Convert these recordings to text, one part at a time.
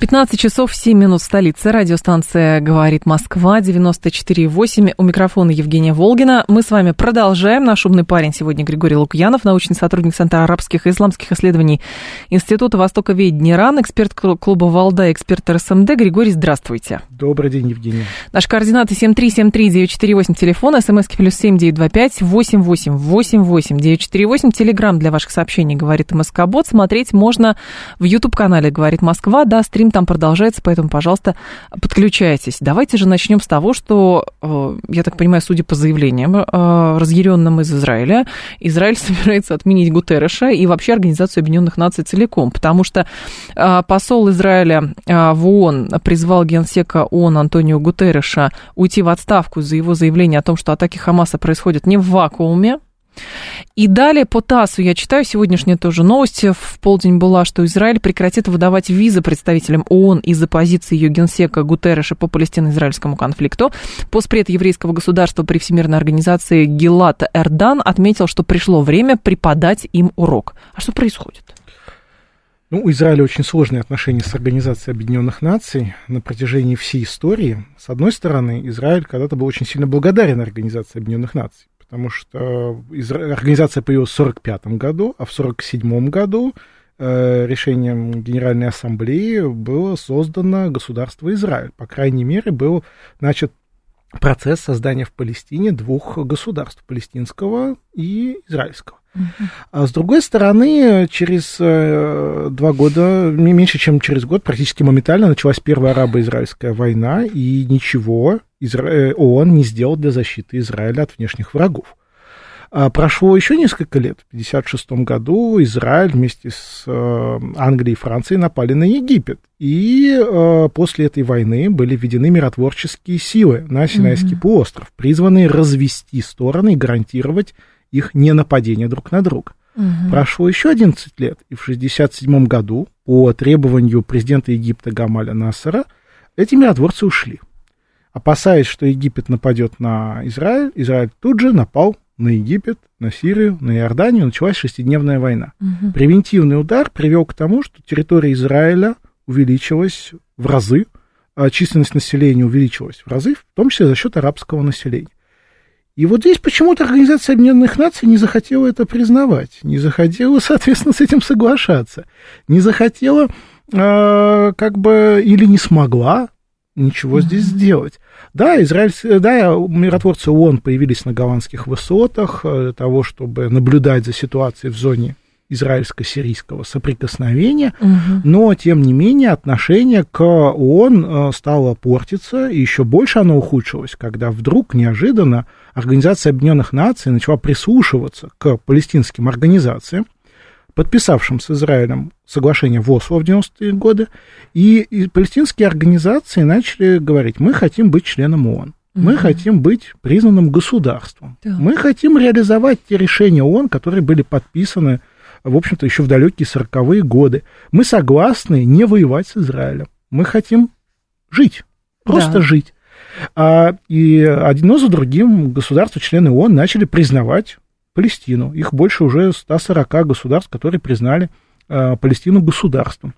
15 часов 7 минут в столице. Радиостанция «Говорит Москва» 94,8. У микрофона Евгения Волгина. Мы с вами продолжаем. Наш умный парень сегодня Григорий Лукьянов, научный сотрудник Центра арабских и исламских исследований Института Востока Востоковедения РАН, эксперт клуба «Валда», эксперт РСМД. Григорий, здравствуйте. Добрый день, Евгения. Наши координаты 7373948, телефон, смски плюс 7925 8888 948, телеграмм для ваших сообщений «Говорит МСК-бот». Смотреть можно в YouTube-канале «Говорит Москва». Да, стрим там продолжается, поэтому, пожалуйста, подключайтесь. Давайте же начнем с того, что, э, я так понимаю, судя по заявлениям, э, разъяренным из Израиля, Израиль собирается отменить Гутерреша и вообще Организацию Объединенных Наций целиком, потому что э, посол Израиля в ООН призвал генсека ООН Антонио Гутерреша уйти в отставку за его заявление о том, что атаки Хамаса происходят не в вакууме, и далее по ТАССу я читаю сегодняшние тоже новости. В полдень была, что Израиль прекратит выдавать визы представителям ООН из-за позиции ее генсека Гутерреша по палестино-израильскому конфликту. Постпред еврейского государства при Всемирной организации Гелата Эрдан отметил, что пришло время преподать им урок. А что происходит? Ну, у Израиля очень сложные отношения с Организацией Объединенных Наций на протяжении всей истории. С одной стороны, Израиль когда-то был очень сильно благодарен Организации Объединенных Наций потому что организация появилась в 1945 году, а в 1947 году э, решением Генеральной Ассамблеи было создано государство Израиль. По крайней мере, был начат процесс создания в Палестине двух государств, палестинского и израильского. А с другой стороны, через э, два года, не меньше, чем через год, практически моментально началась Первая арабо-израильская война, и ничего Изра... Э, ООН не сделал для защиты Израиля от внешних врагов. А прошло еще несколько лет. В 1956 году Израиль вместе с э, Англией и Францией напали на Египет. И э, после этой войны были введены миротворческие силы на Синайский mm-hmm. полуостров, призванные развести стороны и гарантировать их ненападение друг на друга. Угу. Прошло еще 11 лет, и в 1967 году по требованию президента Египта Гамаля Нассера эти миротворцы ушли. Опасаясь, что Египет нападет на Израиль, Израиль тут же напал на Египет, на Сирию, на Иорданию, началась шестидневная война. Угу. Превентивный удар привел к тому, что территория Израиля увеличилась в разы, а численность населения увеличилась в разы, в том числе за счет арабского населения. И вот здесь почему-то Организация Объединенных Наций не захотела это признавать, не захотела, соответственно, с этим соглашаться, не захотела, э, как бы, или не смогла ничего здесь сделать. Да, Израиль, да, миротворцы ООН появились на голландских высотах э, для того, чтобы наблюдать за ситуацией в зоне израильско-сирийского соприкосновения, угу. но, тем не менее, отношение к ООН э, стало портиться, и еще больше оно ухудшилось, когда вдруг неожиданно Организация Объединенных Наций начала прислушиваться к палестинским организациям, подписавшим с Израилем соглашение в Осло в 90-е годы, и, и палестинские организации начали говорить, мы хотим быть членом ООН. Мы угу. хотим быть признанным государством. Да. Мы хотим реализовать те решения ООН, которые были подписаны, в общем-то, еще в далекие сороковые годы. Мы согласны не воевать с Израилем. Мы хотим жить, просто да. жить. А, и одно за другим государства, члены ООН, начали признавать Палестину. Их больше уже 140 государств, которые признали а, Палестину государством.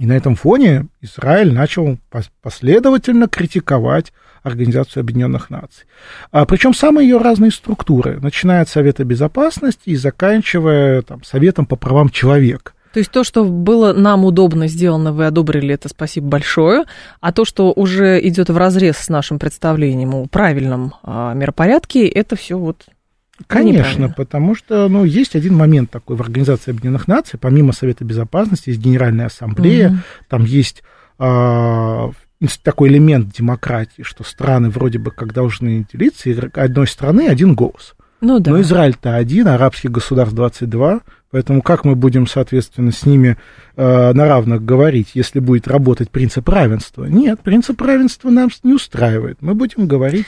И на этом фоне Израиль начал последовательно критиковать Организацию Объединенных Наций. А, причем самые ее разные структуры, начиная от Совета Безопасности и заканчивая там, Советом по правам человека. То есть то, что было нам удобно сделано, вы одобрили это, спасибо большое. А то, что уже идет в разрез с нашим представлением о правильном а, миропорядке, это все вот Конечно, потому что ну, есть один момент такой в Организации Объединенных Наций, помимо Совета Безопасности, есть Генеральная Ассамблея, угу. там есть а, такой элемент демократии, что страны вроде бы как должны делиться, и одной страны один голос. Ну, да. Но Израиль-то один, арабских государств 22, Поэтому как мы будем, соответственно, с ними э, на равных говорить, если будет работать принцип равенства? Нет, принцип равенства нам не устраивает. Мы будем говорить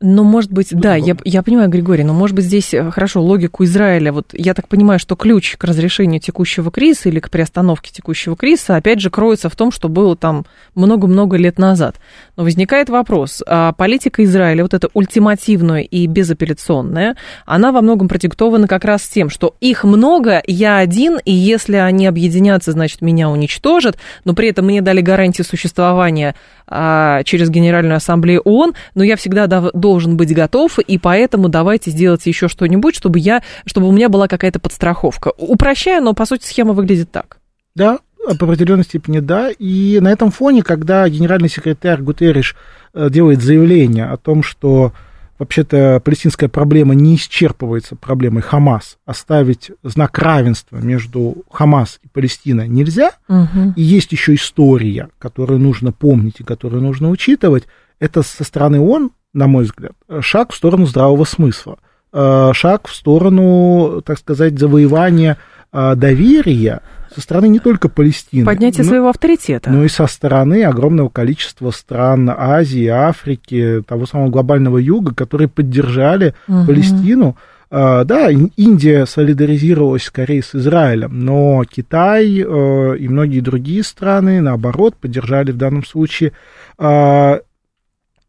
но, может быть, да, я, я понимаю, Григорий, но, может быть, здесь, э, хорошо, логику Израиля, вот я так понимаю, что ключ к разрешению текущего кризиса или к приостановке текущего кризиса, опять же, кроется в том, что было там много-много лет назад. Но возникает вопрос, а политика Израиля, вот эта ультимативная и безапелляционная, она во многом продиктована как раз тем, что их много, я один, и если они объединятся, значит, меня уничтожат, но при этом мне дали гарантии существования а, через Генеральную Ассамблею ООН, но я всегда должен должен быть готов, и поэтому давайте сделать еще что-нибудь, чтобы, я, чтобы у меня была какая-то подстраховка. Упрощаю, но по сути схема выглядит так. Да, по определенной степени да. И на этом фоне, когда генеральный секретарь Гутерриш э, делает заявление о том, что вообще-то палестинская проблема не исчерпывается проблемой Хамас, оставить знак равенства между Хамас и Палестиной нельзя, угу. и есть еще история, которую нужно помнить и которую нужно учитывать, это со стороны ООН на мой взгляд, шаг в сторону здравого смысла, э, шаг в сторону, так сказать, завоевания э, доверия со стороны не только Палестины. Поднятие но, своего авторитета. Но и со стороны огромного количества стран Азии, Африки, того самого глобального юга, которые поддержали угу. Палестину. Uh, да, Индия солидаризировалась скорее с Израилем, но Китай uh, и многие другие страны, наоборот, поддержали в данном случае uh,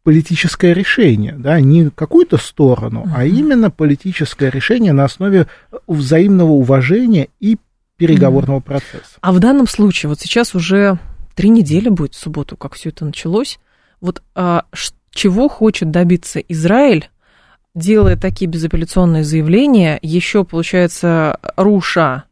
политическое решение, да, не какую-то сторону, uh-huh. а именно политическое решение на основе взаимного уважения и переговорного uh-huh. процесса. А в данном случае, вот сейчас уже три недели будет в субботу, как все это началось, вот а, чего хочет добиться Израиль, делая такие безапелляционные заявления, еще, получается, руша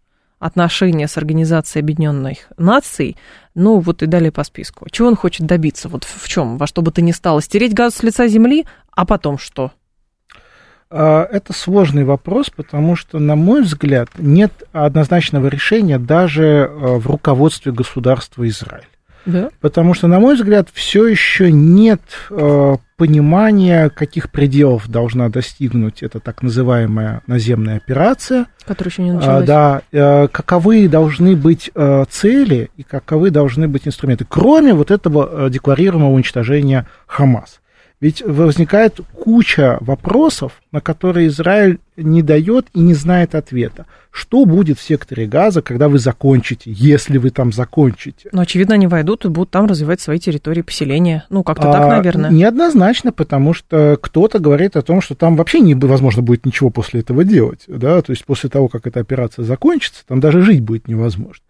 отношения с Организацией Объединенных Наций, ну вот и далее по списку. Чего он хочет добиться? Вот в чем? Во что бы то ни стало? Стереть газ с лица земли, а потом что? А, это сложный вопрос, потому что, на мой взгляд, нет однозначного решения даже а, в руководстве государства Израиль. Да. Потому что, на мой взгляд, все еще нет э, понимания, каких пределов должна достигнуть эта так называемая наземная операция. Которая еще не началась. А, да, э, каковы должны быть э, цели и каковы должны быть инструменты, кроме вот этого э, декларируемого уничтожения Хамас. Ведь возникает куча вопросов, на которые Израиль не дает и не знает ответа. Что будет в секторе газа, когда вы закончите, если вы там закончите? Ну, очевидно, они войдут и будут там развивать свои территории поселения. Ну, как-то а, так, наверное. Неоднозначно, потому что кто-то говорит о том, что там вообще невозможно будет ничего после этого делать. Да? То есть после того, как эта операция закончится, там даже жить будет невозможно.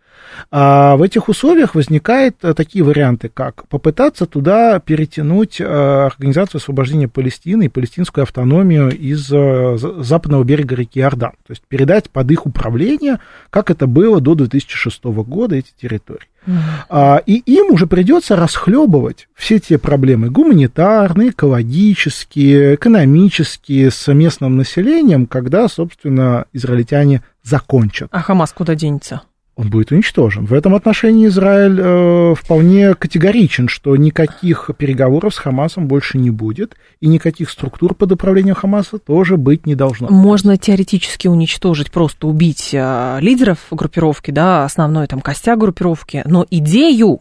А в этих условиях возникают э, такие варианты, как попытаться туда перетянуть э, Организацию освобождения Палестины и палестинскую автономию из э, западного берега реки Иордан. То есть передать под их управление, как это было до 2006 года, эти территории. Mm-hmm. И им уже придется расхлебывать все те проблемы гуманитарные, экологические, экономические с местным населением, когда, собственно, израильтяне закончат. А Хамас куда денется? Он будет уничтожен. В этом отношении Израиль э, вполне категоричен, что никаких переговоров с Хамасом больше не будет, и никаких структур под управлением Хамаса тоже быть не должно. Можно теоретически уничтожить, просто убить э, лидеров группировки, да, основной там костяк группировки, но идею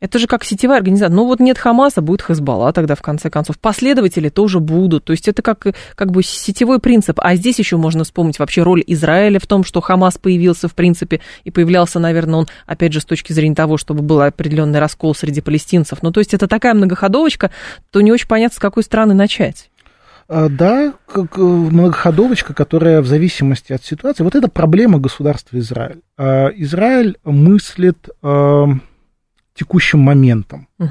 это же как сетевая организация. Ну вот нет Хамаса, будет Хазбалла тогда в конце концов. Последователи тоже будут. То есть это как, как бы сетевой принцип. А здесь еще можно вспомнить вообще роль Израиля в том, что Хамас появился в принципе и появлялся, наверное, он опять же с точки зрения того, чтобы был определенный раскол среди палестинцев. Ну то есть это такая многоходовочка, то не очень понятно, с какой стороны начать. А, да, как многоходовочка, которая в зависимости от ситуации. Вот это проблема государства Израиль. А, Израиль мыслит текущим моментом. Угу.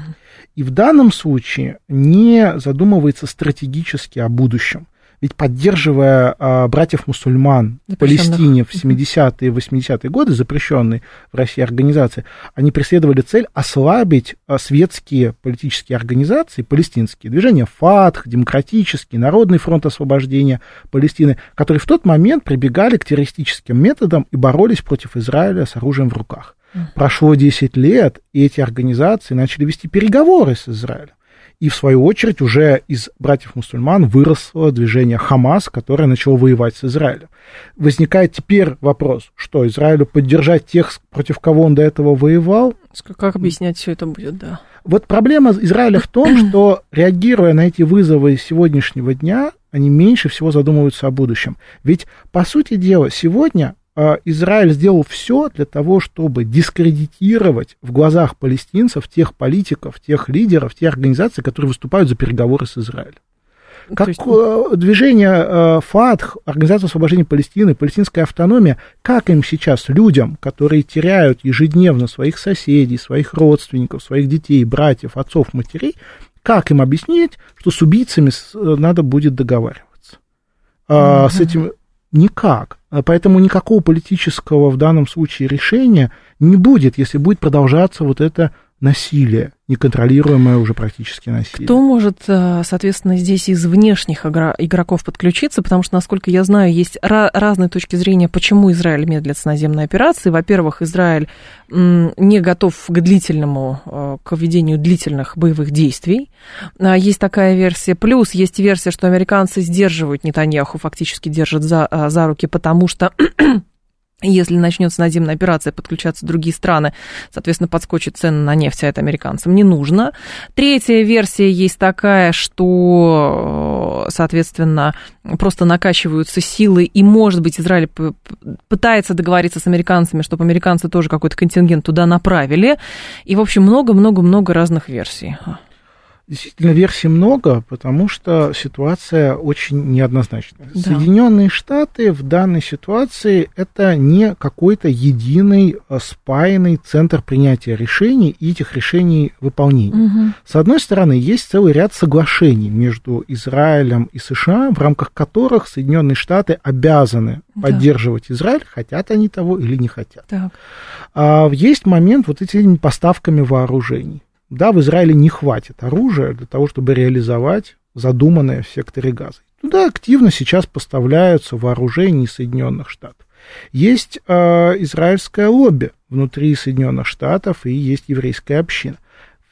И в данном случае не задумывается стратегически о будущем. Ведь поддерживая а, братьев-мусульман в Палестине в 70-е и 80-е годы, запрещенные в России организации, они преследовали цель ослабить а, светские политические организации, палестинские, движения ФАТХ, Демократический, Народный фронт освобождения Палестины, которые в тот момент прибегали к террористическим методам и боролись против Израиля с оружием в руках. Прошло 10 лет, и эти организации начали вести переговоры с Израилем. И, в свою очередь, уже из братьев-мусульман выросло движение Хамас, которое начало воевать с Израилем. Возникает теперь вопрос, что Израилю поддержать тех, против кого он до этого воевал? Как объяснять все это будет, да. Вот проблема Израиля в том, что, реагируя на эти вызовы сегодняшнего дня, они меньше всего задумываются о будущем. Ведь, по сути дела, сегодня Израиль сделал все для того, чтобы дискредитировать в глазах палестинцев тех политиков, тех лидеров, тех организаций, которые выступают за переговоры с Израилем. Как есть... Э, движение э, ФАТХ, Организация освобождения Палестины, палестинская автономия, как им сейчас, людям, которые теряют ежедневно своих соседей, своих родственников, своих детей, братьев, отцов, матерей, как им объяснить, что с убийцами э, надо будет договариваться? Mm-hmm. С этим никак. Поэтому никакого политического в данном случае решения не будет, если будет продолжаться вот это насилие, неконтролируемое уже практически насилие. Кто может, э, соответственно, здесь из внешних игроков подключиться? Потому что, насколько я знаю, есть разные точки зрения, почему Израиль медлит с наземной операцией. Во-первых, Израиль не готов к длительному, э, к ведению длительных боевых действий. А, есть такая версия. Плюс есть версия, что американцы сдерживают Нетаньяху, фактически держат за, э, за руки, потому что если начнется наземная операция, подключаться другие страны, соответственно, подскочит цены на нефть, а это американцам не нужно. Третья версия есть такая, что, соответственно, просто накачиваются силы, и, может быть, Израиль пытается договориться с американцами, чтобы американцы тоже какой-то контингент туда направили. И, в общем, много-много-много разных версий. Действительно, версий много, потому что ситуация очень неоднозначная. Да. Соединенные Штаты в данной ситуации это не какой-то единый э, спаянный центр принятия решений и этих решений выполнения. Угу. С одной стороны, есть целый ряд соглашений между Израилем и США, в рамках которых Соединенные Штаты обязаны да. поддерживать Израиль, хотят они того или не хотят. Так. А, есть момент вот этими поставками вооружений. Да, в Израиле не хватит оружия для того, чтобы реализовать задуманное в секторе газа. Туда активно сейчас поставляются вооружения Соединенных Штатов. Есть э, израильское лобби внутри Соединенных Штатов и есть еврейская община.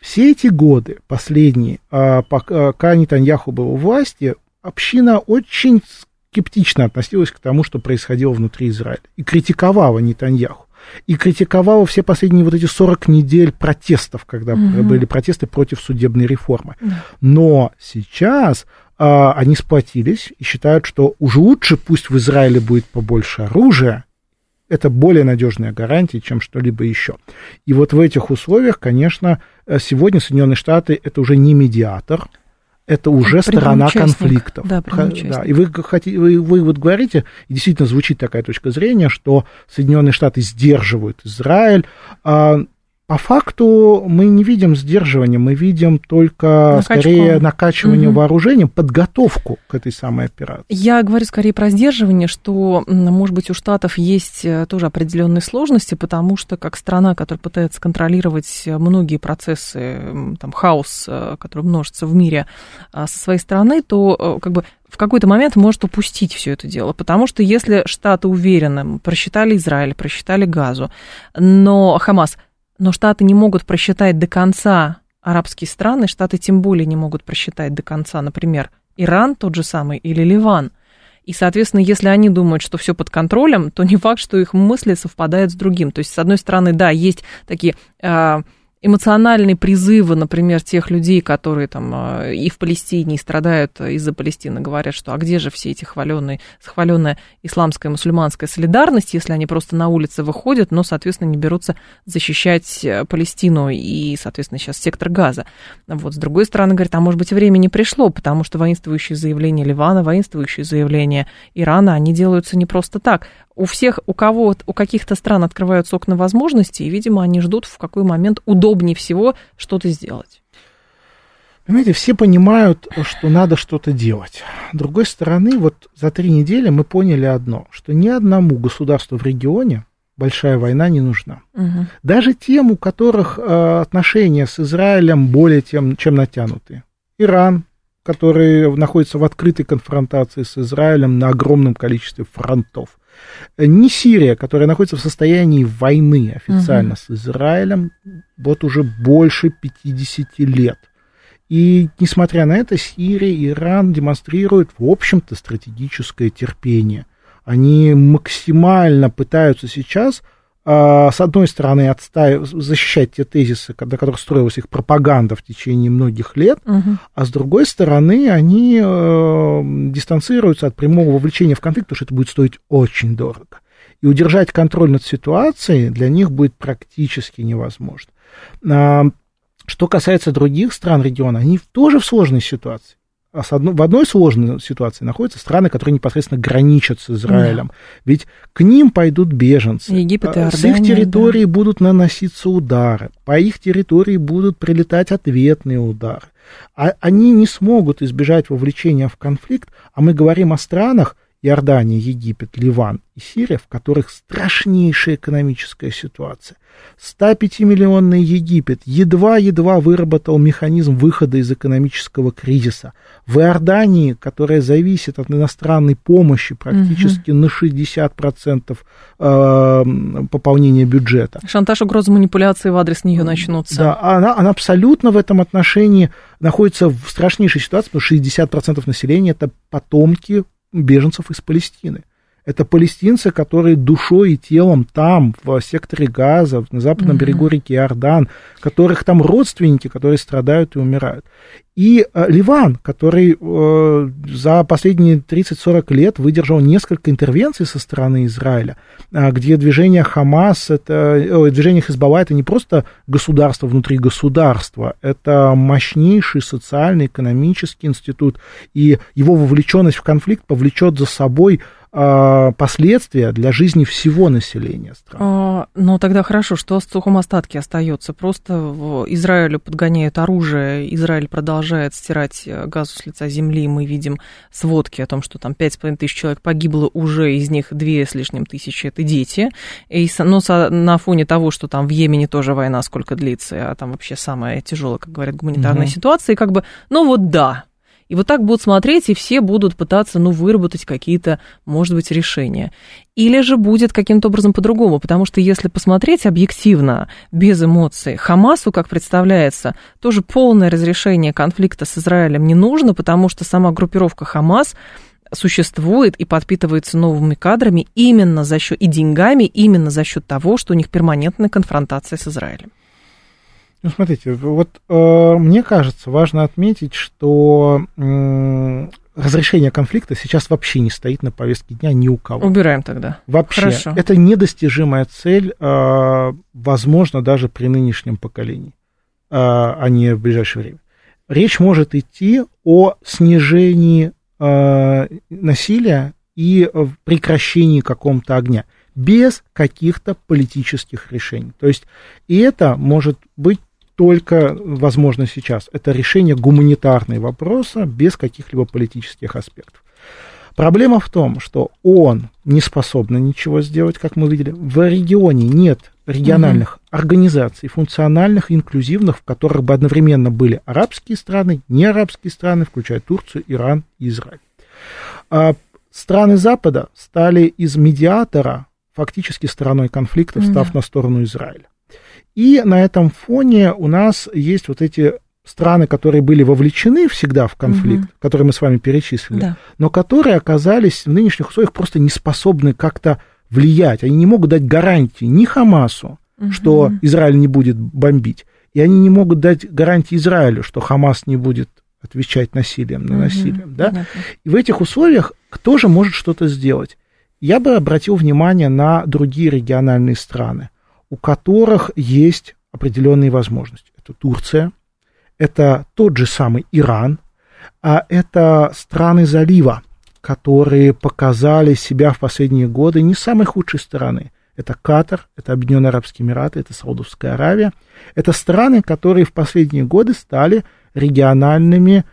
Все эти годы, последние, э, пока Нетаньяху был у власти, община очень скептично относилась к тому, что происходило внутри Израиля, и критиковала Нетаньяху и критиковала все последние вот эти 40 недель протестов, когда угу. были протесты против судебной реформы. Да. Но сейчас а, они сплотились и считают, что уже лучше пусть в Израиле будет побольше оружия, это более надежная гарантия, чем что-либо еще. И вот в этих условиях, конечно, сегодня Соединенные Штаты это уже не медиатор, это уже сторона конфликтов. Да, да. И вы, хотите, вы, вы вот говорите, и действительно звучит такая точка зрения, что Соединенные Штаты сдерживают Израиль. По факту мы не видим сдерживания, мы видим только Накачку. скорее накачивание угу. вооружением, подготовку к этой самой операции. Я говорю скорее про сдерживание, что, может быть, у Штатов есть э, тоже определенные сложности, потому что как страна, которая пытается контролировать многие процессы, там, хаос, э, который множится в мире а, со своей стороны, то э, как бы в какой-то момент может упустить все это дело. Потому что если Штаты уверены, просчитали Израиль, просчитали Газу, но Хамас но Штаты не могут просчитать до конца арабские страны, Штаты тем более не могут просчитать до конца, например, Иран тот же самый или Ливан. И, соответственно, если они думают, что все под контролем, то не факт, что их мысли совпадают с другим. То есть, с одной стороны, да, есть такие э, эмоциональные призывы, например, тех людей, которые там а, и в Палестине и страдают из-за Палестины, говорят, что а где же все эти хваленные, схваленная исламская мусульманская солидарность, если они просто на улице выходят, но, соответственно, не берутся защищать э, Палестину и, соответственно, сейчас сектор Газа. Вот, с другой стороны, говорят, а может быть, время не пришло, потому что воинствующие заявления Ливана, воинствующие заявления Ирана, они делаются не просто так у всех, у кого, у каких-то стран открываются окна возможностей, и, видимо, они ждут, в какой момент удобнее всего что-то сделать. Понимаете, все понимают, что надо что-то делать. С другой стороны, вот за три недели мы поняли одно, что ни одному государству в регионе большая война не нужна. Угу. Даже тем, у которых э, отношения с Израилем более тем, чем натянутые. Иран, который находится в открытой конфронтации с Израилем на огромном количестве фронтов не Сирия, которая находится в состоянии войны официально угу. с Израилем вот уже больше 50 лет. И, несмотря на это, Сирия и Иран демонстрируют, в общем-то, стратегическое терпение. Они максимально пытаются сейчас с одной стороны, отстаив... защищать те тезисы, на которых строилась их пропаганда в течение многих лет, угу. а с другой стороны, они э, дистанцируются от прямого вовлечения в конфликт, потому что это будет стоить очень дорого. И удержать контроль над ситуацией для них будет практически невозможно. А, что касается других стран региона, они тоже в сложной ситуации. А в одной сложной ситуации находятся страны, которые непосредственно граничат с Израилем. Да. Ведь к ним пойдут беженцы. Египет и Иордания, С их территории да. будут наноситься удары. По их территории будут прилетать ответные удары. А они не смогут избежать вовлечения в конфликт, а мы говорим о странах, Иордания, Египет, Ливан и Сирия, в которых страшнейшая экономическая ситуация. 105-миллионный Египет едва-едва выработал механизм выхода из экономического кризиса. В Иордании, которая зависит от иностранной помощи практически угу. на 60% э, пополнения бюджета. Шантаж, угроза, манипуляции в адрес нее начнутся. Да, она, она абсолютно в этом отношении находится в страшнейшей ситуации, потому что 60% населения это потомки беженцев из Палестины. Это палестинцы, которые душой и телом там, в секторе Газа, на западном mm-hmm. берегу реки Иордан, которых там родственники, которые страдают и умирают. И э, Ливан, который э, за последние 30-40 лет выдержал несколько интервенций со стороны Израиля, э, где движение Хамас, это, движение Хизбалла, это не просто государство внутри государства, это мощнейший социально-экономический институт, и его вовлеченность в конфликт повлечет за собой а, последствия для жизни всего населения страны. А, ну, тогда хорошо, что в сухом остатке остается? Просто в Израилю подгоняют оружие, Израиль продолжает стирать э, газу с лица земли, мы видим сводки о том, что там 5,5 тысяч человек погибло уже, из них 2 с лишним тысячи – это дети. И, но на фоне того, что там в Йемене тоже война сколько длится, а там вообще самая тяжелая, как говорят, гуманитарная угу. ситуация, и как бы, ну вот да, и вот так будут смотреть, и все будут пытаться, ну, выработать какие-то, может быть, решения. Или же будет каким-то образом по-другому, потому что если посмотреть объективно, без эмоций, Хамасу, как представляется, тоже полное разрешение конфликта с Израилем не нужно, потому что сама группировка Хамас существует и подпитывается новыми кадрами именно за счет и деньгами, именно за счет того, что у них перманентная конфронтация с Израилем. Ну, смотрите, вот э, мне кажется, важно отметить, что э, разрешение конфликта сейчас вообще не стоит на повестке дня ни у кого. Убираем тогда. Вообще. Хорошо. Это недостижимая цель, э, возможно, даже при нынешнем поколении, э, а не в ближайшее время. Речь может идти о снижении э, насилия и прекращении какого-то огня без каких-то политических решений. То есть и это может быть только возможно сейчас. Это решение гуманитарного вопроса без каких-либо политических аспектов. Проблема в том, что он не способен ничего сделать, как мы видели. В регионе нет региональных угу. организаций, функциональных, инклюзивных, в которых бы одновременно были арабские страны, неарабские страны, включая Турцию, Иран и Израиль. А страны Запада стали из медиатора фактически стороной конфликта, встав да. на сторону Израиля. И на этом фоне у нас есть вот эти страны, которые были вовлечены всегда в конфликт, угу. которые мы с вами перечислили, да. но которые оказались в нынешних условиях просто не способны как-то влиять. Они не могут дать гарантии ни Хамасу, угу. что Израиль не будет бомбить, и они не могут дать гарантии Израилю, что Хамас не будет отвечать насилием на насилие. Угу. Да? И в этих условиях кто же может что-то сделать? Я бы обратил внимание на другие региональные страны у которых есть определенные возможности. Это Турция, это тот же самый Иран, а это страны залива, которые показали себя в последние годы не с самой худшей стороны. Это Катар, это Объединенные Арабские Эмираты, это Саудовская Аравия. Это страны, которые в последние годы стали региональными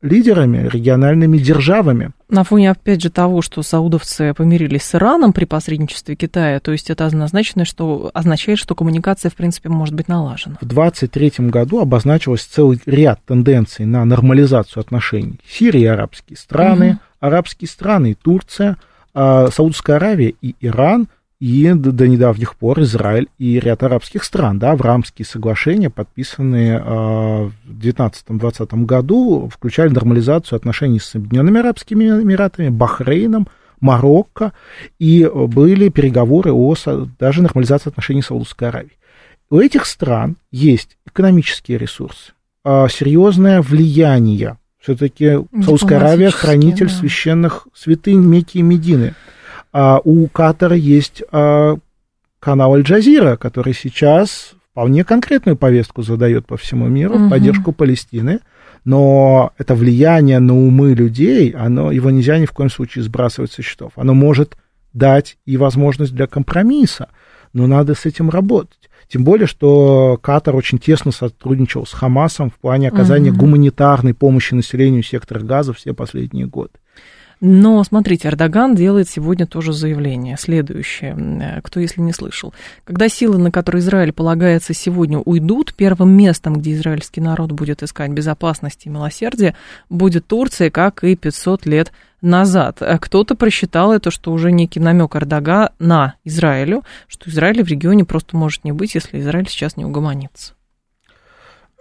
лидерами, региональными державами. На фоне, опять же, того, что саудовцы помирились с Ираном при посредничестве Китая, то есть это означает, что, означает, что коммуникация, в принципе, может быть налажена. В 2023 году обозначилось целый ряд тенденций на нормализацию отношений. Сирия арабские страны, угу. арабские страны и Турция, а Саудовская Аравия и Иран и до, до недавних пор Израиль и ряд арабских стран, да, Авраамские соглашения, подписанные э, в 19-20 году, включали нормализацию отношений с Объединенными Арабскими Эмиратами, Бахрейном, Марокко, и были переговоры о даже нормализации отношений с Саудовской Аравией. У этих стран есть экономические ресурсы, э, серьезное влияние. Все-таки Саудовская Аравия хранитель да. священных святынь Мекки и Медины – а у Катара есть а, канал Аль-Джазира, который сейчас вполне конкретную повестку задает по всему миру угу. в поддержку Палестины. Но это влияние на умы людей, оно, его нельзя ни в коем случае сбрасывать со счетов. Оно может дать и возможность для компромисса, но надо с этим работать. Тем более, что Катар очень тесно сотрудничал с Хамасом в плане оказания угу. гуманитарной помощи населению сектора газа все последние годы. Но, смотрите, Эрдоган делает сегодня тоже заявление следующее, э, кто если не слышал. Когда силы, на которые Израиль полагается сегодня, уйдут, первым местом, где израильский народ будет искать безопасности и милосердия, будет Турция, как и 500 лет назад. Э, кто-то просчитал это, что уже некий намек Эрдога на Израилю, что Израиля в регионе просто может не быть, если Израиль сейчас не угомонится.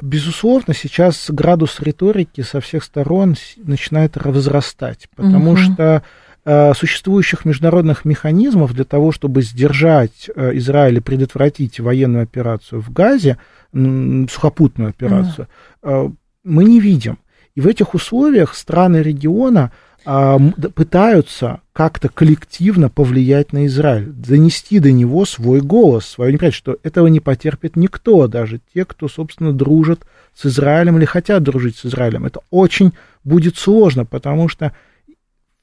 Безусловно, сейчас градус риторики со всех сторон начинает возрастать, потому угу. что э, существующих международных механизмов для того, чтобы сдержать э, Израиль и предотвратить военную операцию в Газе, сухопутную операцию, э, мы не видим. И в этих условиях страны региона пытаются как-то коллективно повлиять на Израиль, донести до него свой голос, свое неприятие, что этого не потерпит никто, даже те, кто, собственно, дружит с Израилем или хотят дружить с Израилем. Это очень будет сложно, потому что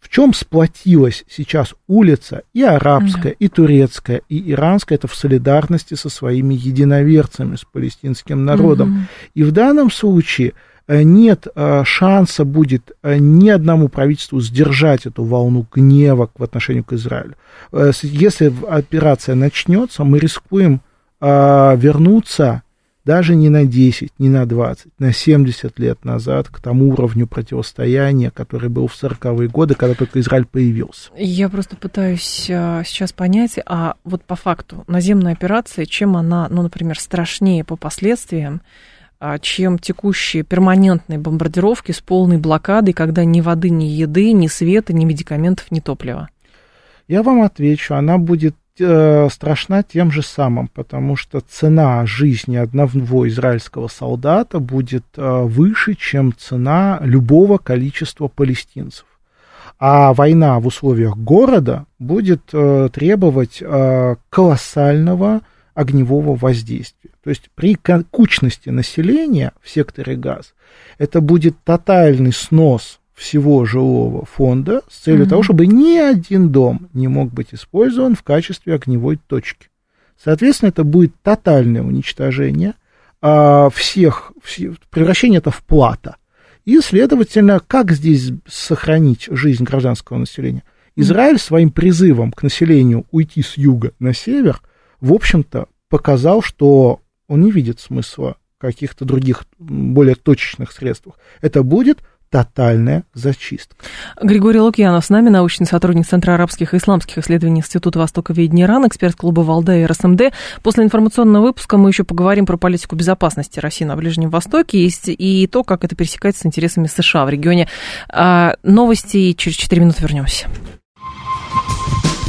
в чем сплотилась сейчас улица и арабская, и турецкая, и иранская, это в солидарности со своими единоверцами, с палестинским народом. Mm-hmm. И в данном случае нет э, шанса будет э, ни одному правительству сдержать эту волну гнева в отношении к Израилю. Если операция начнется, мы рискуем вернуться даже не на 10, не на 20, на 70 лет назад к тому уровню противостояния, который был в 40-е годы, когда только Израиль появился. Я просто пытаюсь сейчас понять, а вот по факту наземная операция, чем она, ну, например, страшнее по последствиям, чем текущие перманентные бомбардировки с полной блокадой, когда ни воды, ни еды, ни света, ни медикаментов, ни топлива? Я вам отвечу, она будет э, страшна тем же самым, потому что цена жизни одного израильского солдата будет э, выше, чем цена любого количества палестинцев. А война в условиях города будет э, требовать э, колоссального огневого воздействия. То есть при кучности населения в секторе газ это будет тотальный снос всего жилого фонда с целью mm-hmm. того, чтобы ни один дом не мог быть использован в качестве огневой точки. Соответственно, это будет тотальное уничтожение а, всех, все, превращение это в плата. И, следовательно, как здесь сохранить жизнь гражданского населения? Израиль своим призывом к населению уйти с юга на север – в общем-то, показал, что он не видит смысла каких-то других более точечных средствах. Это будет тотальная зачистка. Григорий Лукьянов с нами, научный сотрудник Центра арабских и исламских исследований Института Востоковедения Иран, эксперт клуба «Валда» и РСМД. После информационного выпуска мы еще поговорим про политику безопасности России на Ближнем Востоке и, и то, как это пересекается с интересами США в регионе. А, новости через 4 минуты вернемся.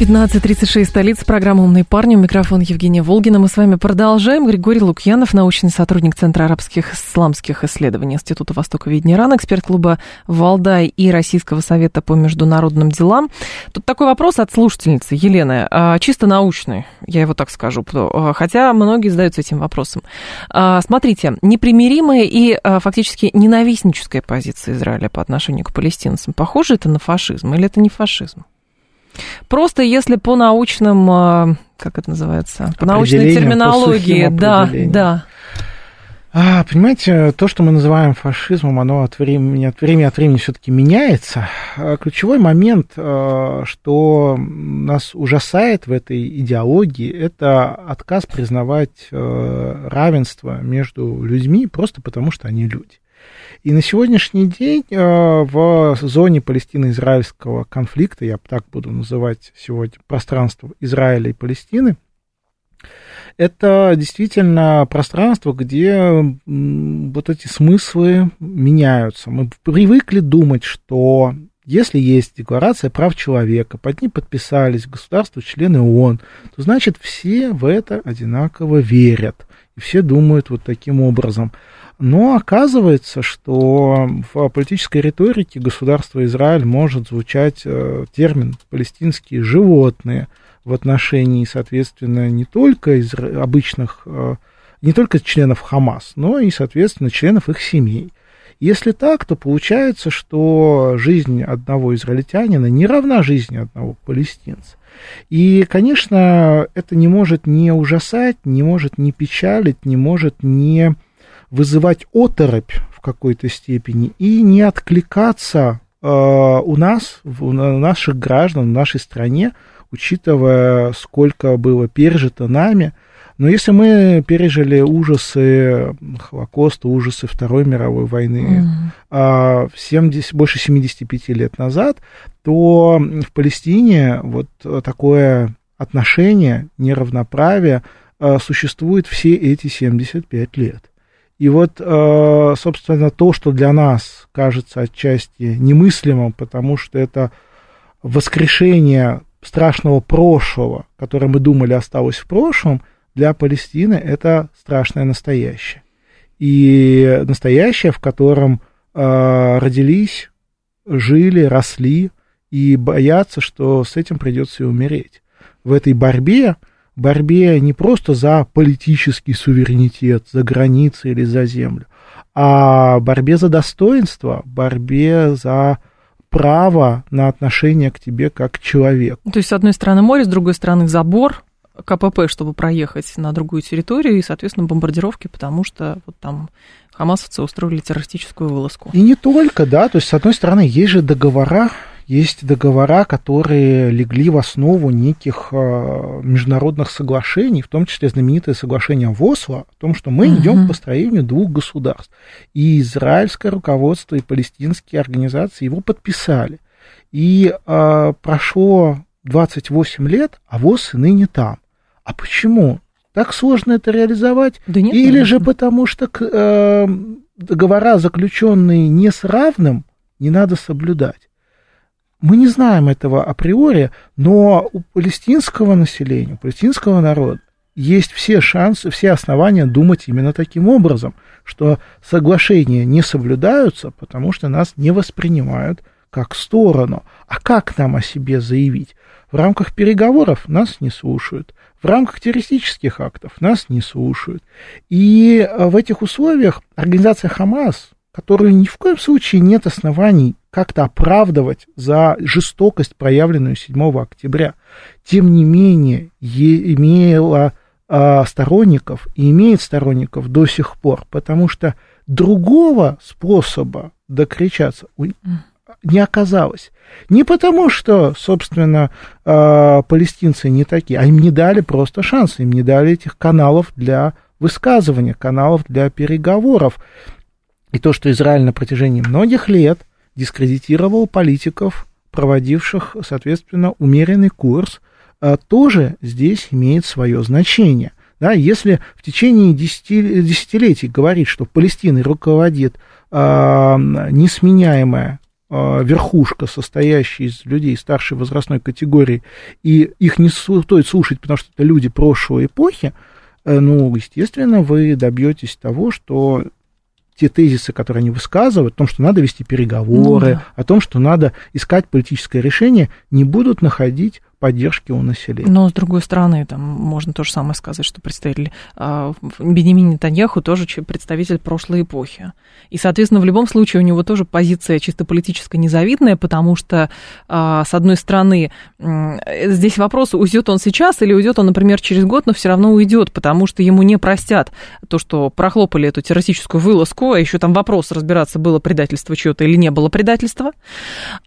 15.36, столица, программа «Умные парни». У микрофона Евгения Волгина. Мы с вами продолжаем. Григорий Лукьянов, научный сотрудник Центра арабских исламских исследований Института Востоковедения Ирана, эксперт клуба «Валдай» и Российского совета по международным делам. Тут такой вопрос от слушательницы Елены, а, чисто научный, я его так скажу, а, хотя многие задаются этим вопросом. А, смотрите, непримиримая и фактически ненавистническая позиция Израиля по отношению к палестинцам, похоже это на фашизм или это не фашизм? Просто если по научным, а, как это называется, по научной терминологии, да, да. А, понимаете, то, что мы называем фашизмом, оно от времени от времени, от времени все-таки меняется. А, ключевой момент, а, что нас ужасает в этой идеологии, это отказ признавать равенство между людьми просто потому, что они люди. И на сегодняшний день в зоне палестино-израильского конфликта, я так буду называть сегодня пространство Израиля и Палестины, это действительно пространство, где вот эти смыслы меняются. Мы привыкли думать, что если есть декларация прав человека, под ней подписались государства, члены ООН, то значит все в это одинаково верят. И все думают вот таким образом. Но оказывается, что в политической риторике государства Израиль может звучать э, термин «палестинские животные», в отношении, соответственно, не только из обычных, э, не только членов Хамас, но и, соответственно, членов их семей. Если так, то получается, что жизнь одного израильтянина не равна жизни одного палестинца. И, конечно, это не может не ужасать, не может не печалить, не может не вызывать оторопь в какой-то степени и не откликаться э, у нас, у наших граждан, в нашей стране учитывая, сколько было пережито нами. Но если мы пережили ужасы Холокоста, ужасы Второй мировой войны mm-hmm. 70, больше 75 лет назад, то в Палестине вот такое отношение, неравноправие а, существует все эти 75 лет. И вот, а, собственно, то, что для нас кажется отчасти немыслимым, потому что это воскрешение страшного прошлого, которое мы думали осталось в прошлом, для Палестины это страшное настоящее. И настоящее, в котором э, родились, жили, росли и боятся, что с этим придется и умереть. В этой борьбе, борьбе не просто за политический суверенитет, за границы или за землю, а борьбе за достоинство, борьбе за право на отношение к тебе как к человеку. То есть, с одной стороны море, с другой стороны забор, КПП, чтобы проехать на другую территорию, и, соответственно, бомбардировки, потому что вот там хамасовцы устроили террористическую вылазку. И не только, да, то есть, с одной стороны, есть же договора есть договора, которые легли в основу неких э, международных соглашений, в том числе знаменитое соглашение в Осло, о том, что мы uh-huh. идем к построению двух государств. И израильское руководство, и палестинские организации его подписали. И э, прошло 28 лет, а ВОЗ и ныне там. А почему? Так сложно это реализовать? Да нет, Или конечно. же потому что э, договора, заключенные не с равным, не надо соблюдать? Мы не знаем этого априори, но у палестинского населения, у палестинского народа есть все шансы, все основания думать именно таким образом, что соглашения не соблюдаются, потому что нас не воспринимают как сторону. А как нам о себе заявить? В рамках переговоров нас не слушают, в рамках террористических актов нас не слушают. И в этих условиях организация Хамас, которую ни в коем случае нет оснований как-то оправдывать за жестокость, проявленную 7 октября. Тем не менее, имела а, сторонников и имеет сторонников до сих пор, потому что другого способа докричаться не оказалось. Не потому, что, собственно, а, палестинцы не такие, а им не дали просто шанс, им не дали этих каналов для высказывания, каналов для переговоров. И то, что Израиль на протяжении многих лет дискредитировал политиков, проводивших, соответственно, умеренный курс, а, тоже здесь имеет свое значение. Да, если в течение десяти, десятилетий говорить, что Палестиной руководит а, несменяемая а, верхушка, состоящая из людей старшей возрастной категории, и их не стоит слушать, потому что это люди прошлой эпохи, э, ну, естественно, вы добьетесь того, что те тезисы, которые они высказывают, о том, что надо вести переговоры, ну, да. о том, что надо искать политическое решение, не будут находить поддержки у населения. Но, с другой стороны, там можно то же самое сказать, что представитель э, Бенемин Нетаньяху тоже представитель прошлой эпохи. И, соответственно, в любом случае у него тоже позиция чисто политическая незавидная, потому что, э, с одной стороны, э, здесь вопрос, уйдет он сейчас или уйдет он, например, через год, но все равно уйдет, потому что ему не простят то, что прохлопали эту террористическую вылазку, а еще там вопрос разбираться, было предательство чье-то или не было предательства.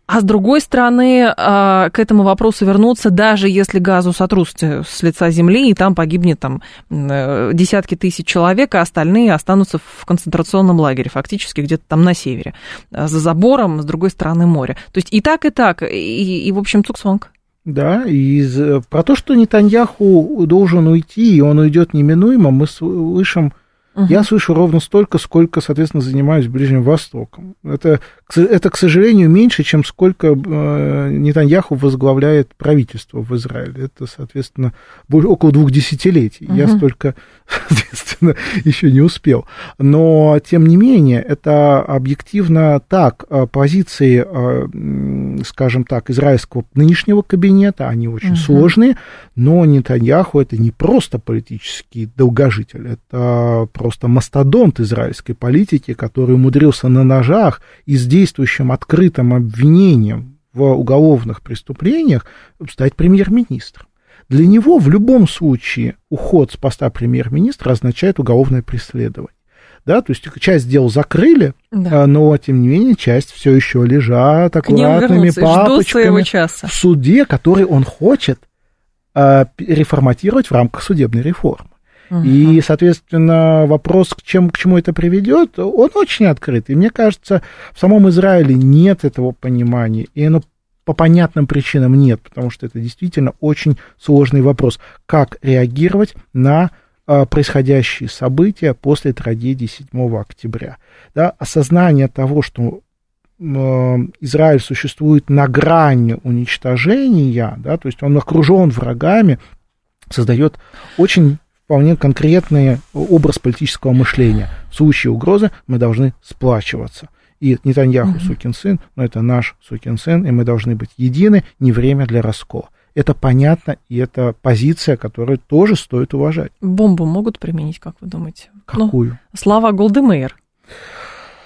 А с другой стороны, э, к этому вопросу вернуться даже если газу сотрутся с лица земли, и там погибнет там э, десятки тысяч человек, а остальные останутся в концентрационном лагере, фактически где-то там на севере, э, за забором, с другой стороны моря. То есть и так, и так, и, и в общем, цуксванг. Да, и про то, что Нетаньяху должен уйти, и он уйдет неминуемо, мы слышим Угу. Я слышу ровно столько, сколько, соответственно, занимаюсь Ближним Востоком. Это, это к сожалению, меньше, чем сколько э, Нетаньяху возглавляет правительство в Израиле. Это, соответственно, около двух десятилетий. Угу. Я столько, соответственно, еще не успел. Но, тем не менее, это объективно так. Э, позиции, э, скажем так, израильского нынешнего кабинета, они очень угу. сложные, но Нетаньяху это не просто политический долгожитель, это просто мастодонт израильской политики, который умудрился на ножах и с действующим открытым обвинением в уголовных преступлениях стать премьер-министром. Для него в любом случае уход с поста премьер-министра означает уголовное преследование. Да, то есть часть дел закрыли, да. А, но тем не менее часть все еще лежат аккуратными папочками в суде, который он хочет э, реформатировать в рамках судебной реформы. И, соответственно, вопрос, к, чем, к чему это приведет, он очень открыт. И мне кажется, в самом Израиле нет этого понимания, и оно по понятным причинам нет, потому что это действительно очень сложный вопрос, как реагировать на а, происходящие события после трагедии 7 октября. Да, осознание того, что Израиль существует на грани уничтожения, да, то есть он окружен врагами, создает очень вполне конкретный образ политического мышления. В случае угрозы мы должны сплачиваться. И Нетаньяху угу. сукин сын, но это наш сукин сын, и мы должны быть едины, не время для раскола. Это понятно, и это позиция, которую тоже стоит уважать. Бомбу могут применить, как вы думаете? Какую? Ну, слова Голдемейр.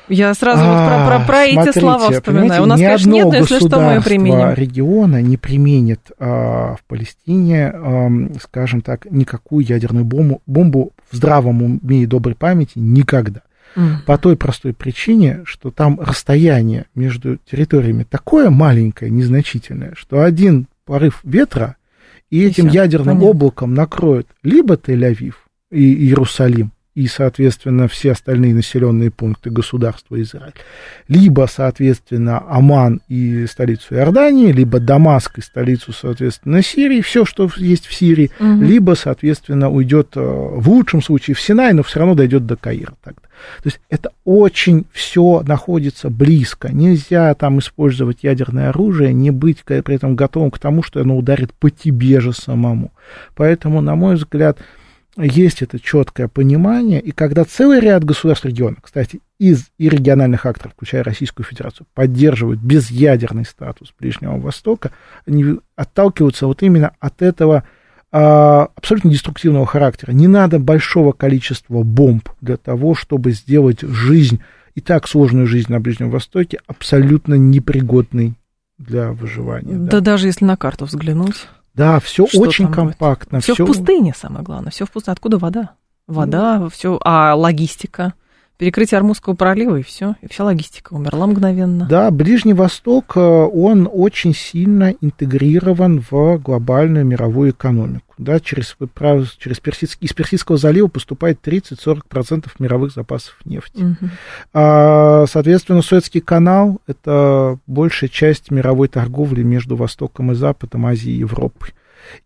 Я сразу а, вот про, про, про смотрите, эти слова вспоминаю. У нас, ни конечно, нет, но если что, мы применим. региона не применит а, в Палестине, а, скажем так, никакую ядерную бомбу, бомбу в здравом уме и доброй памяти никогда. Mm. По той простой причине, что там расстояние между территориями такое маленькое, незначительное, что один порыв ветра и, и этим все, ядерным понятно. облаком накроет либо Тель-Авив и Иерусалим, и, соответственно, все остальные населенные пункты государства Израиль. Либо, соответственно, Аман и столицу Иордании, либо Дамаск и столицу, соответственно, Сирии, все, что есть в Сирии, угу. либо, соответственно, уйдет э, в лучшем случае в Синай, но все равно дойдет до Каира тогда. То есть это очень все находится близко. Нельзя там использовать ядерное оружие, не быть при этом готовым к тому, что оно ударит по тебе же самому. Поэтому, на мой взгляд, есть это четкое понимание, и когда целый ряд государств региона, кстати, из и региональных акторов, включая Российскую Федерацию, поддерживают безъядерный статус Ближнего Востока, они отталкиваются вот именно от этого а, абсолютно деструктивного характера. Не надо большого количества бомб для того, чтобы сделать жизнь, и так сложную жизнь на Ближнем Востоке, абсолютно непригодной для выживания. Да, да даже если на карту взглянуть. Да, все очень компактно. Все, в пустыне, самое главное. Все в пустыне. Откуда вода? Вода, ну. все. А логистика? Перекрытие Армузского пролива, и все, и вся логистика умерла мгновенно. Да, Ближний Восток, э, он очень сильно интегрирован в глобальную мировую экономику. Да, через, через Персидский, из Персидского залива поступает 30-40% мировых запасов нефти. Угу. А, соответственно, Суэцкий канал – это большая часть мировой торговли между Востоком и Западом, Азией и Европой.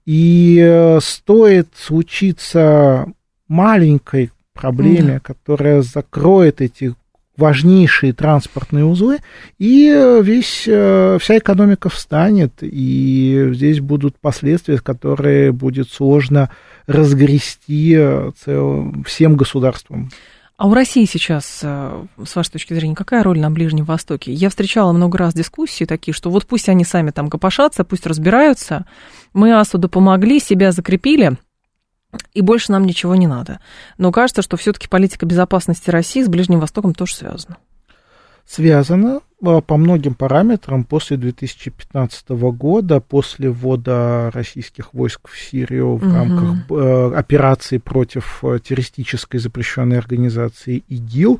И э, стоит случиться маленькой проблеме, да. которая закроет эти важнейшие транспортные узлы, и весь, э, вся экономика встанет, и здесь будут последствия, которые будет сложно разгрести э, цел, всем государствам. А у России сейчас, э, с вашей точки зрения, какая роль на Ближнем Востоке? Я встречала много раз дискуссии такие, что вот пусть они сами там копошатся, пусть разбираются, мы Асуду помогли, себя закрепили, и больше нам ничего не надо. Но кажется, что все-таки политика безопасности России с Ближним Востоком тоже связана. Связано а, по многим параметрам после 2015 года, после ввода российских войск в Сирию в угу. рамках э, операции против э, террористической запрещенной организации ИГИЛ,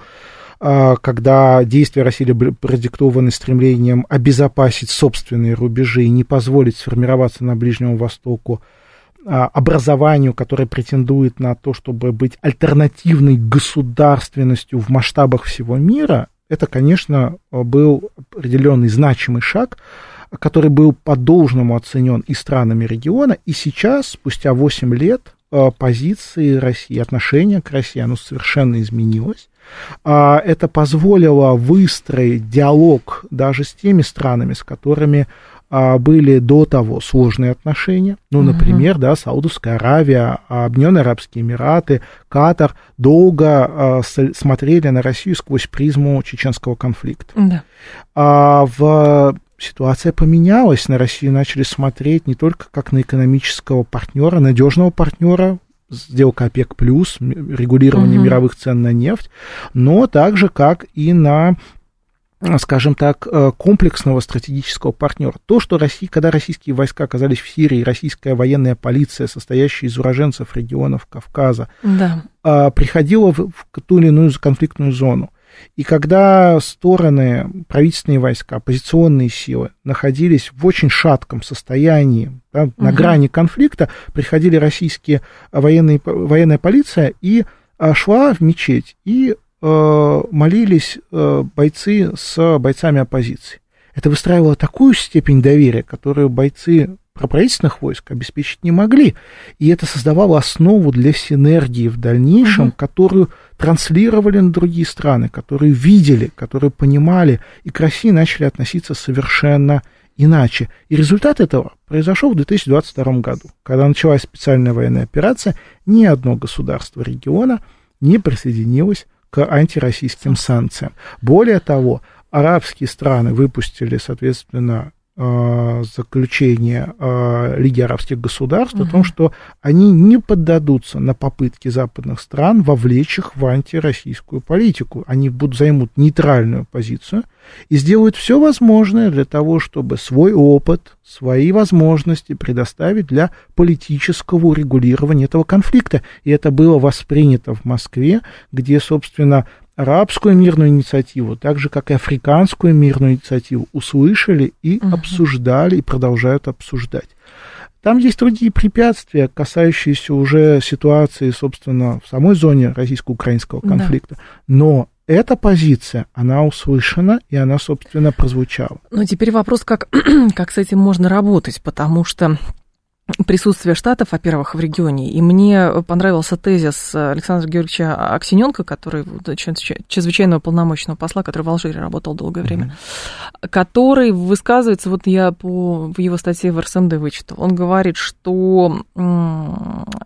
э, когда действия России были продиктованы стремлением обезопасить собственные рубежи и не позволить сформироваться на Ближнем Востоку образованию, которое претендует на то, чтобы быть альтернативной государственностью в масштабах всего мира, это, конечно, был определенный значимый шаг, который был по-должному оценен и странами региона, и сейчас, спустя 8 лет, а, позиции России, отношение к России, оно совершенно изменилось. А, это позволило выстроить диалог даже с теми странами, с которыми а, были до того сложные отношения. Ну, например, да, Саудовская Аравия, Объединенные Арабские Эмираты, Катар долго а, смотрели на Россию сквозь призму чеченского конфликта. Да. А в ситуация поменялась, на Россию начали смотреть не только как на экономического партнера, надежного партнера, сделка ОПЕК+, плюс, регулирование угу. мировых цен на нефть, но также как и на скажем так, э, комплексного стратегического партнера. То, что Россия, когда российские войска оказались в Сирии, российская военная полиция, состоящая из уроженцев регионов Кавказа, да. А, приходила в, в ту или иную конфликтную зону. И когда стороны, правительственные войска, оппозиционные силы находились в очень шатком состоянии, да, угу. на грани конфликта, приходили российские военные, военная полиция и шла в мечеть и Э, молились э, бойцы с бойцами оппозиции. Это выстраивало такую степень доверия, которую бойцы проправительственных войск обеспечить не могли. И это создавало основу для синергии в дальнейшем, угу. которую транслировали на другие страны, которые видели, которые понимали, и к России начали относиться совершенно иначе. И результат этого произошел в 2022 году, когда началась специальная военная операция, ни одно государство региона не присоединилось к антироссийским санкциям. Более того, арабские страны выпустили, соответственно, заключение э, Лиги арабских государств угу. о том, что они не поддадутся на попытки западных стран вовлечь их в антироссийскую политику. Они будут займут нейтральную позицию и сделают все возможное для того, чтобы свой опыт, свои возможности предоставить для политического урегулирования этого конфликта. И это было воспринято в Москве, где, собственно, арабскую мирную инициативу, так же, как и африканскую мирную инициативу, услышали и угу. обсуждали, и продолжают обсуждать. Там есть другие препятствия, касающиеся уже ситуации, собственно, в самой зоне российско-украинского конфликта. Да. Но эта позиция, она услышана, и она, собственно, прозвучала. Но теперь вопрос, как, как с этим можно работать, потому что присутствие Штатов, во-первых, в регионе. И мне понравился тезис Александра Георгиевича Аксененко, который чрезвычайного полномочного посла, который в Алжире работал долгое время, mm-hmm. который высказывается, вот я по его статье в РСМД вычитал, он говорит, что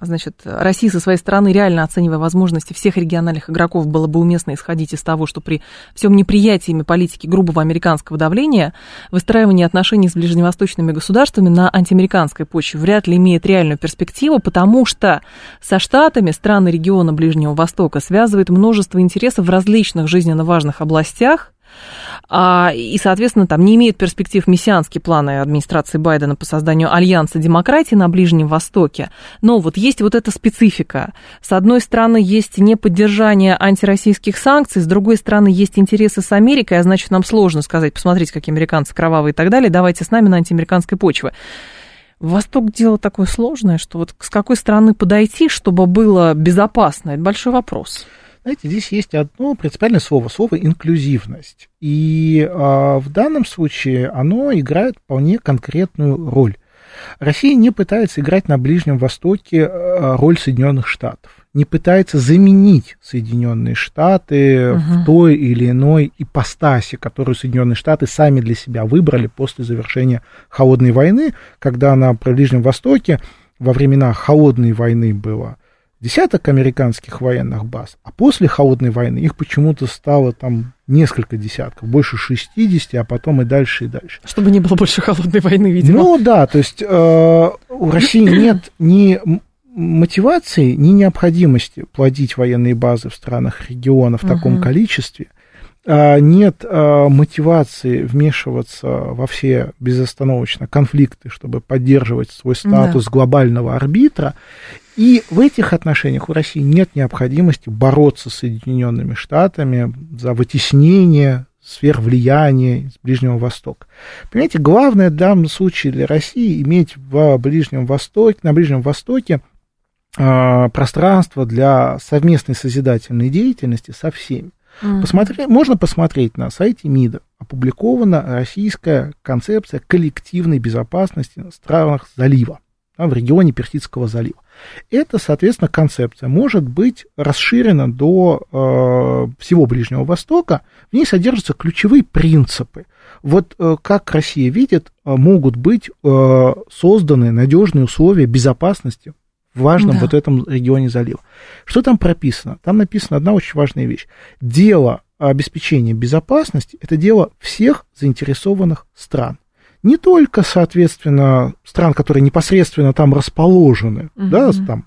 значит, Россия со своей стороны, реально оценивая возможности всех региональных игроков, было бы уместно исходить из того, что при всем неприятии политики грубого американского давления выстраивание отношений с ближневосточными государствами на антиамериканской почве вряд ли имеет реальную перспективу, потому что со Штатами страны региона Ближнего Востока связывает множество интересов в различных жизненно важных областях, а, и, соответственно, там не имеют перспектив мессианские планы администрации Байдена по созданию альянса демократии на Ближнем Востоке. Но вот есть вот эта специфика. С одной стороны, есть неподдержание антироссийских санкций, с другой стороны, есть интересы с Америкой, а значит, нам сложно сказать, посмотрите, какие американцы кровавые и так далее, давайте с нами на антиамериканской почве. Восток дело такое сложное, что вот с какой стороны подойти, чтобы было безопасно, это большой вопрос. Знаете, здесь есть одно принципиальное слово, слово инклюзивность. И а, в данном случае оно играет вполне конкретную роль. Россия не пытается играть на Ближнем Востоке а, роль Соединенных Штатов не пытается заменить Соединенные Штаты угу. в той или иной ипостаси, которую Соединенные Штаты сами для себя выбрали после завершения холодной войны, когда на Ближнем Востоке во времена холодной войны было десяток американских военных баз, а после холодной войны их почему-то стало там несколько десятков, больше 60, а потом и дальше, и дальше. Чтобы не было больше холодной войны, видимо. Ну да, то есть э, у России нет ни мотивации, ни необходимости плодить военные базы в странах региона в угу. таком количестве, а, нет а, мотивации вмешиваться во все безостановочно конфликты, чтобы поддерживать свой статус да. глобального арбитра. И в этих отношениях у России нет необходимости бороться с Соединенными Штатами за вытеснение сфер влияния с Ближнего Востока. Понимаете, главное в данном случае для России иметь в Ближнем Востоке, на Ближнем Востоке пространство для совместной созидательной деятельности со всеми. Mm-hmm. Посмотри, можно посмотреть на сайте МИДа. Опубликована российская концепция коллективной безопасности в странах залива, в регионе Персидского залива. Эта, соответственно, концепция может быть расширена до э, всего Ближнего Востока. В ней содержатся ключевые принципы. Вот э, как Россия видит, э, могут быть э, созданы надежные условия безопасности важном да. вот этом регионе залива. Что там прописано? Там написана одна очень важная вещь. Дело обеспечения безопасности – это дело всех заинтересованных стран. Не только, соответственно, стран, которые непосредственно там расположены, угу. да, там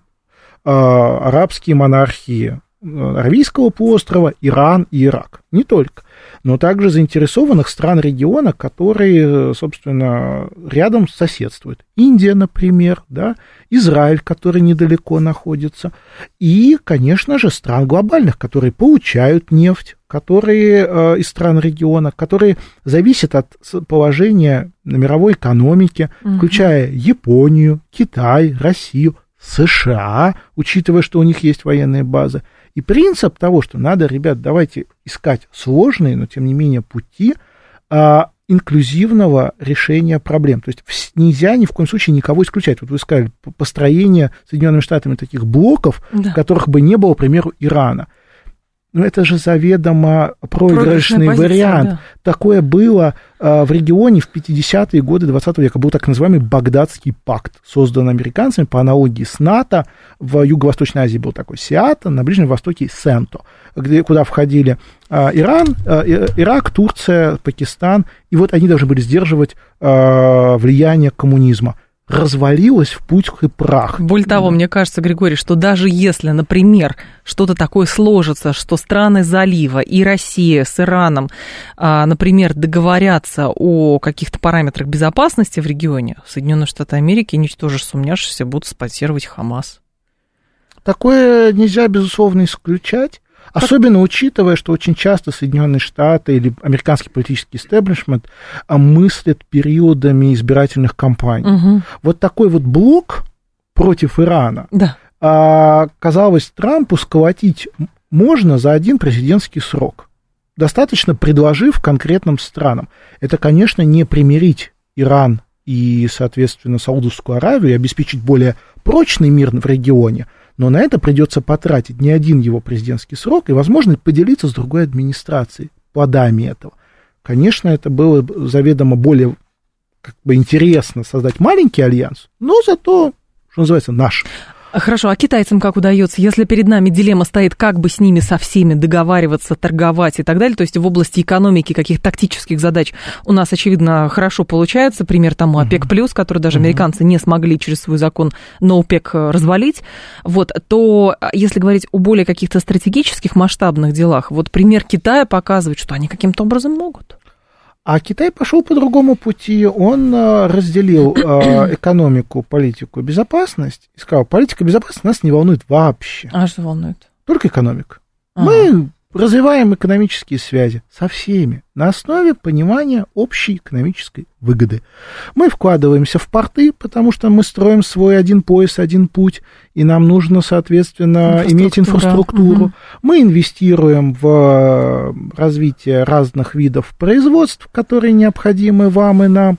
э, арабские монархии, Аравийского полуострова, Иран и Ирак. Не только но также заинтересованных стран региона, которые, собственно, рядом соседствуют. Индия, например, да, Израиль, который недалеко находится, и, конечно же, стран глобальных, которые получают нефть, которые э, из стран региона, которые зависят от положения на мировой экономике, угу. включая Японию, Китай, Россию, США, учитывая, что у них есть военные базы. И принцип того, что надо, ребят, давайте искать сложные, но тем не менее пути а, инклюзивного решения проблем. То есть нельзя ни в коем случае никого исключать. Вот вы сказали, построение Соединенными Штатами таких блоков, да. в которых бы не было, к примеру, Ирана. Но это же заведомо проигрышный вариант. Да. Такое было э, в регионе в 50-е годы 20 века. Был так называемый Багдадский пакт, создан американцами по аналогии с НАТО. В Юго-Восточной Азии был такой Сиата, на Ближнем Востоке Сенто, где, куда входили э, Иран, э, Ирак, Турция, Пакистан. И вот они должны были сдерживать влияние коммунизма развалилась в путь и прах. Более того, мне кажется, Григорий, что даже если, например, что-то такое сложится, что страны залива и Россия с Ираном, а, например, договорятся о каких-то параметрах безопасности в регионе, Соединенные Штаты Америки, ничтоже сумняшися, будут спонсировать Хамас. Такое нельзя, безусловно, исключать. Особенно учитывая, что очень часто Соединенные Штаты или американский политический истеблишмент а, мыслят периодами избирательных кампаний. Угу. Вот такой вот блок против Ирана, да. а, казалось, Трампу сколотить можно за один президентский срок, достаточно предложив конкретным странам. Это, конечно, не примирить Иран и, соответственно, Саудовскую Аравию и обеспечить более прочный мир в регионе – но на это придется потратить не один его президентский срок и, возможно, поделиться с другой администрацией плодами этого. Конечно, это было заведомо более как бы интересно создать маленький альянс, но зато, что называется, наш. Хорошо, а китайцам как удается, если перед нами дилемма стоит, как бы с ними со всеми договариваться, торговать и так далее, то есть в области экономики, каких тактических задач у нас, очевидно, хорошо получается, пример тому ОПЕК+, плюс, который даже американцы не смогли через свой закон на ОПЕК э, развалить, вот, то а, если говорить о более каких-то стратегических масштабных делах, вот пример Китая показывает, что они каким-то образом могут. А Китай пошел по другому пути. Он э, разделил э, экономику, политику, безопасность и сказал, политика безопасности нас не волнует вообще. А что волнует? Только экономика. Ага. Мы развиваем экономические связи со всеми на основе понимания общей экономической выгоды. Мы вкладываемся в порты, потому что мы строим свой один пояс, один путь, и нам нужно, соответственно, иметь инфраструктуру. Угу. Мы инвестируем в э, развитие разных видов производств, которые необходимы вам и нам,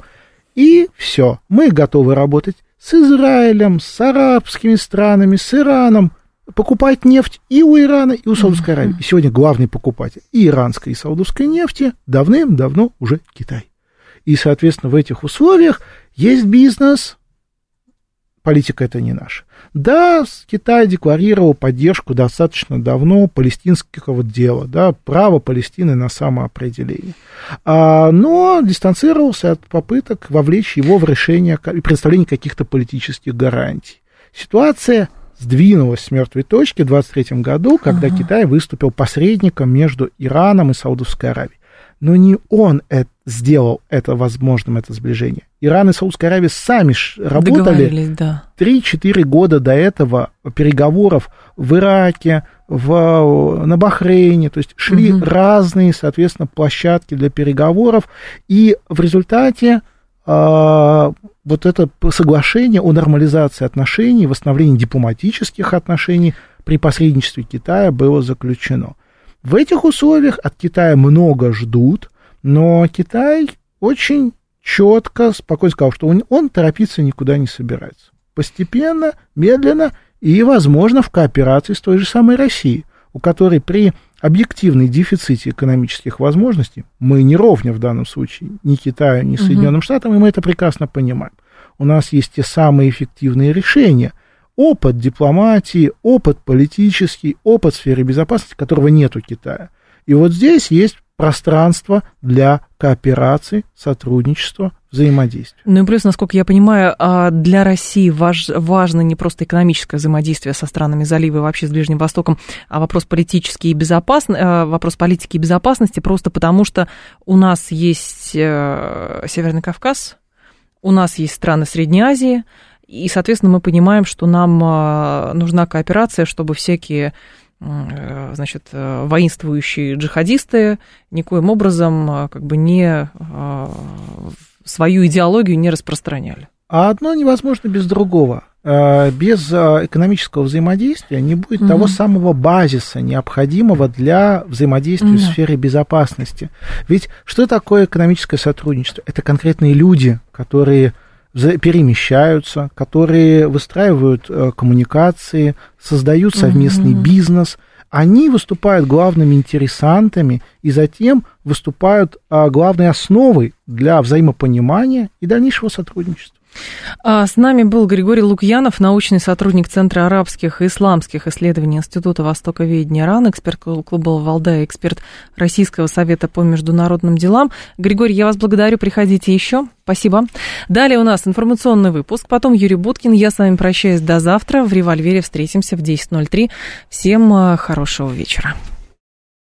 и все. Мы готовы работать с Израилем, с арабскими странами, с Ираном, покупать нефть и у Ирана, и у Саудовской Аравии. И сегодня главный покупатель и иранской, и саудовской нефти давным-давно уже Китай. И, соответственно, в этих условиях есть бизнес, политика это не наша. Да, Китай декларировал поддержку достаточно давно палестинского дела, да, право Палестины на самоопределение. А, но дистанцировался от попыток вовлечь его в решение и представление каких-то политических гарантий. Ситуация сдвинулась с мертвой точки в 23 году, когда ага. Китай выступил посредником между Ираном и Саудовской Аравией. Но не он это сделал это возможным, это сближение. Иран и Саудская Аравия сами работали да. 3-4 года до этого переговоров в Ираке, в, на Бахрейне, то есть шли угу. разные, соответственно, площадки для переговоров, и в результате а, вот это соглашение о нормализации отношений, восстановлении дипломатических отношений при посредничестве Китая было заключено. В этих условиях от Китая много ждут, но Китай очень четко, спокойно сказал, что он, он торопиться никуда не собирается. Постепенно, медленно и, возможно, в кооперации с той же самой Россией, у которой при объективной дефиците экономических возможностей, мы не ровня в данном случае ни Китаю, ни Соединенным угу. Штатам, и мы это прекрасно понимаем. У нас есть те самые эффективные решения, опыт дипломатии, опыт политический, опыт в сфере безопасности, которого нет у Китая. И вот здесь есть пространство для кооперации, сотрудничества, взаимодействия. Ну и плюс, насколько я понимаю, а, для России важ, важно не просто экономическое взаимодействие со странами залива и вообще с Ближним Востоком, а вопрос политический и безопасный, а, вопрос политики и безопасности, просто потому что у нас есть э, Северный Кавказ, у нас есть страны Средней Азии, и, соответственно, мы понимаем, что нам а, нужна кооперация, чтобы всякие Э, значит, э, воинствующие джихадисты никоим образом э, как бы не свою идеологию не распространяли. А одно невозможно без другого. Без экономического взаимодействия не будет угу. того самого базиса, необходимого для взаимодействия да. в сфере безопасности. Ведь что такое экономическое сотрудничество? Это конкретные люди, которые перемещаются, которые выстраивают э, коммуникации, создают совместный mm-hmm. бизнес. Они выступают главными интересантами и затем выступают главной основой для взаимопонимания и дальнейшего сотрудничества. А с нами был Григорий Лукьянов, научный сотрудник Центра арабских и исламских исследований Института Востоковедения РАН, эксперт клуба «Валдая», эксперт Российского совета по международным делам. Григорий, я вас благодарю, приходите еще. Спасибо. Далее у нас информационный выпуск, потом Юрий Буткин. Я с вами прощаюсь до завтра. В «Револьвере» встретимся в 10.03. Всем э, хорошего вечера.